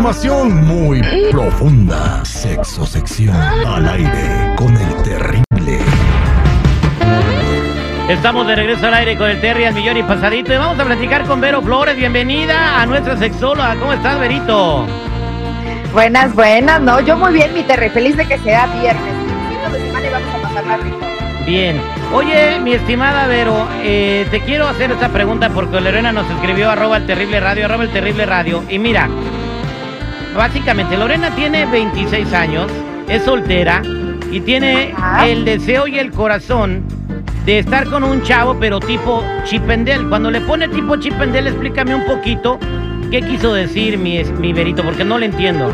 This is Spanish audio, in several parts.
información muy profunda. Sexo sección al aire con el terrible. Estamos de regreso al aire con el Terry al millón y pasadito y vamos a platicar con Vero Flores. Bienvenida a nuestra sexóloga. ¿Cómo estás, Verito? Buenas, buenas. No, yo muy bien, mi Terry. Feliz de que sea viernes. Fin de semana y vamos a pasarla rico. Bien. Oye, mi estimada Vero, eh, te quiero hacer esta pregunta porque Lorena nos escribió arroba el terrible radio, arroba el terrible radio. Y mira, básicamente Lorena tiene 26 años, es soltera y tiene Ajá. el deseo y el corazón de estar con un chavo, pero tipo chipendel. Cuando le pone tipo chipendel, explícame un poquito qué quiso decir mi, mi Verito, porque no le entiendo.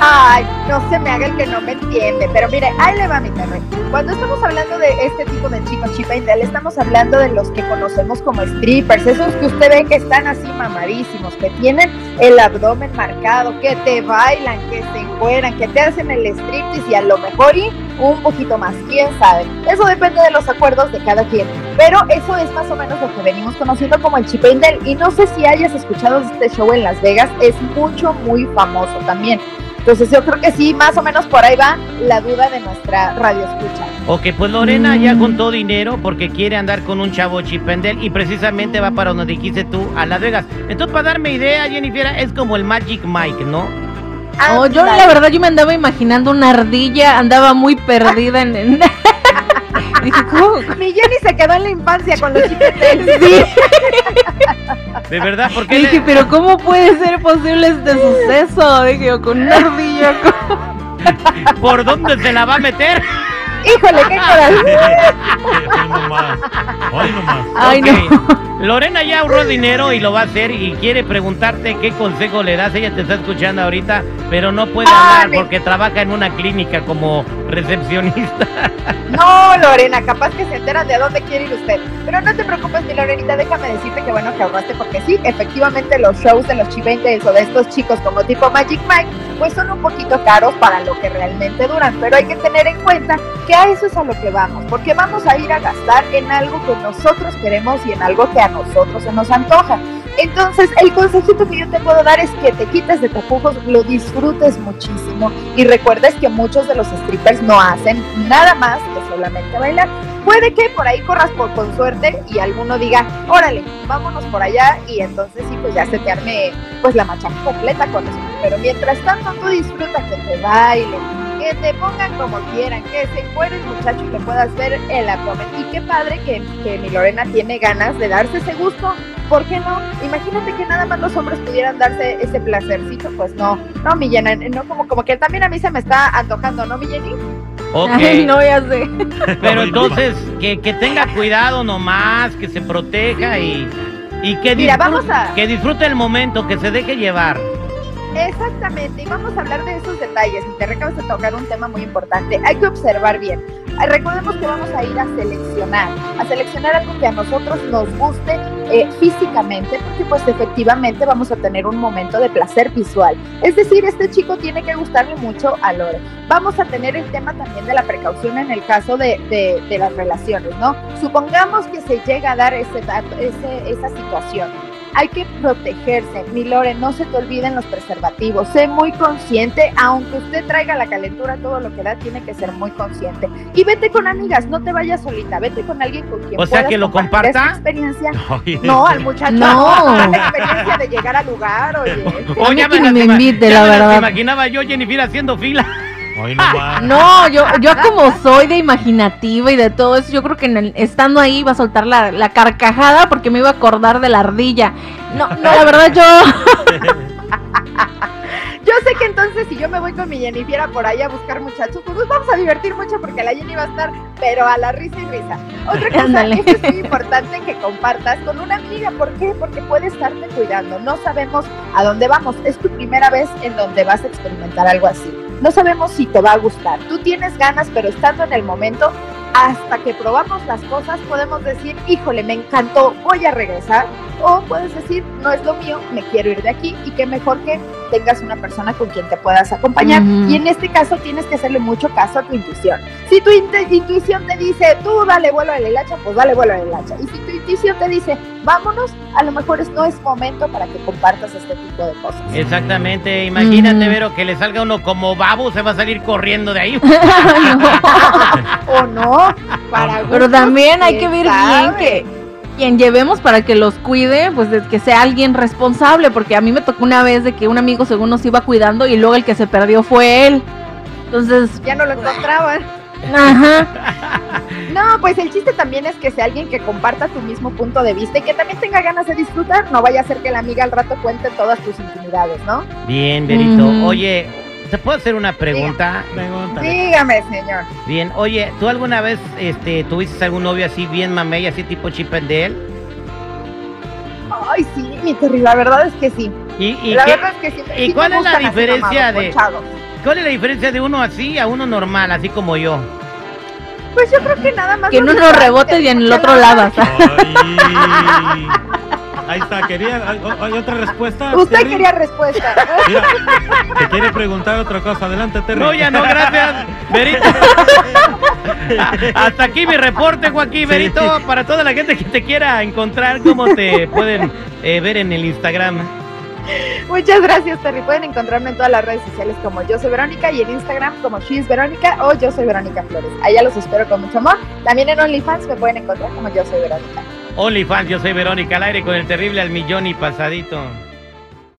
Ay, no se me haga el que no me entiende. Pero mire, ahí le va mi Terry. Cuando estamos hablando de este tipo de chicos chipendel, estamos hablando de los que conocemos como strippers. Esos que usted ve que están así mamadísimos, que tienen el abdomen marcado, que te bailan, que se encueran, que te hacen el striptease y a lo mejor y un poquito más. ¿Quién sabe? Eso depende de los acuerdos de cada quien. Pero eso es más o menos lo que venimos conociendo como el chipendel. Y no sé si hayas escuchado este show en Las Vegas. Es mucho, muy famoso también. Entonces yo creo que sí, más o menos por ahí va la duda de nuestra radio escucha. Ok, pues Lorena ya Mm. juntó dinero porque quiere andar con un chavo chipendel y precisamente va para donde dijiste tú, a Las Vegas. Entonces, para darme idea, Jennifer, es como el Magic Mike, ¿no? Oh, yo la verdad yo me andaba imaginando una ardilla, andaba muy perdida en... Dije, ¿cómo? Mi Jenny se quedó en la infancia con los chipeteles. Sí, De verdad, y porque dije, pero ¿cómo puede ser posible este suceso? Dije yo, con una ardilla. ¿cómo? ¿por dónde se la va a meter? Híjole, qué corazón. Hoy nomás. Hoy nomás. Ay, no. Lorena ya ahorró dinero y lo va a hacer y quiere preguntarte qué consejo le das. Ella te está escuchando ahorita, pero no puede Ah, hablar porque trabaja en una clínica como recepcionista. No, Lorena, capaz que se enteran de a dónde quiere ir usted. Pero no te preocupes, mi Lorenita, déjame decirte que bueno que ahorraste, porque sí, efectivamente los shows de los chipendels o de estos chicos como tipo Magic Mike, pues son un poquito caros para lo que realmente duran. Pero hay que tener en cuenta que a eso es a lo que vamos, porque vamos a ir a gastar en algo que nosotros queremos y en algo que a nosotros se nos antoja. Entonces, el consejito que yo te puedo dar es que te quites de tapujos, lo disfrutes muchísimo y recuerdes que muchos de los strippers no hacen nada más que solamente bailar. Puede que por ahí corras por con suerte y alguno diga, órale, vámonos por allá y entonces sí, pues ya se te arme pues la machaca completa con eso. Pero mientras tanto tú disfruta que te bailen, que te pongan como quieran, que se encuere el muchacho y le puedas ver el abdomen. Y qué padre que, que mi Lorena tiene ganas de darse ese gusto. ¿Por qué no? Imagínate que nada más los hombres pudieran darse ese placercito, pues no, no, mi Jenny, no como, como que también a mí se me está antojando, ¿no, mi Jenny? Ok, Ay, no, ya sé. pero entonces que, que tenga cuidado nomás, que se proteja y, y que, Mira, disfrute- vamos a- que disfrute el momento, que se deje llevar. Exactamente, y vamos a hablar de esos detalles. Y te acabas de tocar un tema muy importante. Hay que observar bien. Eh, Recordemos que vamos a ir a seleccionar, a seleccionar algo que a nosotros nos guste eh, físicamente, porque pues efectivamente vamos a tener un momento de placer visual. Es decir, este chico tiene que gustarle mucho a Lore. Vamos a tener el tema también de la precaución en el caso de, de- las relaciones, ¿no? Supongamos que se llega a dar ese, ese- esa situación. Hay que protegerse. Mi Lore, no se te olviden los preservativos. Sé muy consciente, aunque usted traiga la calentura, todo lo que da, tiene que ser muy consciente. Y vete con amigas, no te vayas solita, vete con alguien con quien O sea, puedas que lo compartir esta comparta. experiencia. Oye, No, al muchacho. No. La experiencia de llegar al lugar, oye. Ni me invite, ya la me verdad. imaginaba yo, Jennifer, haciendo fila. Hoy nomás. No, yo, yo como soy de imaginativa y de todo eso, yo creo que en el- estando ahí iba a soltar la, la carcajada porque me iba a acordar de la ardilla. No, no, la verdad yo... Yo sé que entonces si yo me voy con mi Jennifer por ahí a buscar muchachos, pues nos vamos a divertir mucho porque la Jenny va a estar, pero a la risa y risa. Otra cosa, Ándale. esto es muy importante que compartas con una amiga. ¿Por qué? Porque puede estarte cuidando. No sabemos a dónde vamos. Es tu primera vez en donde vas a experimentar algo así. No sabemos si te va a gustar. Tú tienes ganas, pero estando en el momento, hasta que probamos las cosas, podemos decir, híjole, me encantó, voy a regresar. O puedes decir, no es lo mío, me quiero ir de aquí y qué mejor que tengas una persona con quien te puedas acompañar. Y en este caso tienes que hacerle mucho caso a tu intuición. Si tu intuición te dice, tú dale vuelo a la hilacha, pues dale vuelo a la hilacha. Y si tu intuición te dice, vámonos, a lo mejor es, no es momento para que compartas este tipo de cosas. Exactamente, imagínate, Ujú. Vero, que le salga uno como babo, se va a salir corriendo de ahí. O no, para Pero también hay que ver bien sabe. que quien llevemos para que los cuide, pues de que sea alguien responsable, porque a mí me tocó una vez de que un amigo según nos iba cuidando y luego el que se perdió fue él. Entonces, Ya no lo encontraban. ajá, No, pues el chiste también es que sea alguien que comparta tu mismo punto de vista y que también tenga ganas de disfrutar. No vaya a ser que la amiga al rato cuente todas tus intimidades, ¿no? Bien, Verito. Ujú. Oye, ¿te puedo hacer una pregunta? Pregúntale. Dígame, señor. Bien, oye, ¿tú alguna vez este, tuviste algún novio así bien mamey, así tipo Chip and Dale? Ay, sí, mi Terry, la verdad es que sí. ¿Y, y la qué- verdad es que sí. y sí cuál es la diferencia de- ponchados. cuál es la diferencia de uno así a uno normal, así como yo? Pues yo creo que nada más. que en uno rebotes y en el otro la- lavas. Ay. Ahí está, quería. ¿Hay, hay otra respuesta? Usted Terry? quería respuesta. Mira, te quiere preguntar otra cosa. Adelante, Terry. No, ya no, gracias, Verito. Hasta aquí mi reporte, Joaquín, Sí. Verito. Para toda la gente que te quiera encontrar, ¿cómo te pueden eh, ver en el Instagram? Muchas gracias, Terry. Pueden encontrarme en todas las redes sociales como Yo Soy Verónica y en Instagram como She's Verónica o Yo Soy Verónica Flores. Allá los espero con mucho amor. También en OnlyFans me pueden encontrar como Yo Soy Verónica. OnlyFans, yo soy Verónica al aire con el terrible al millón y pasadito.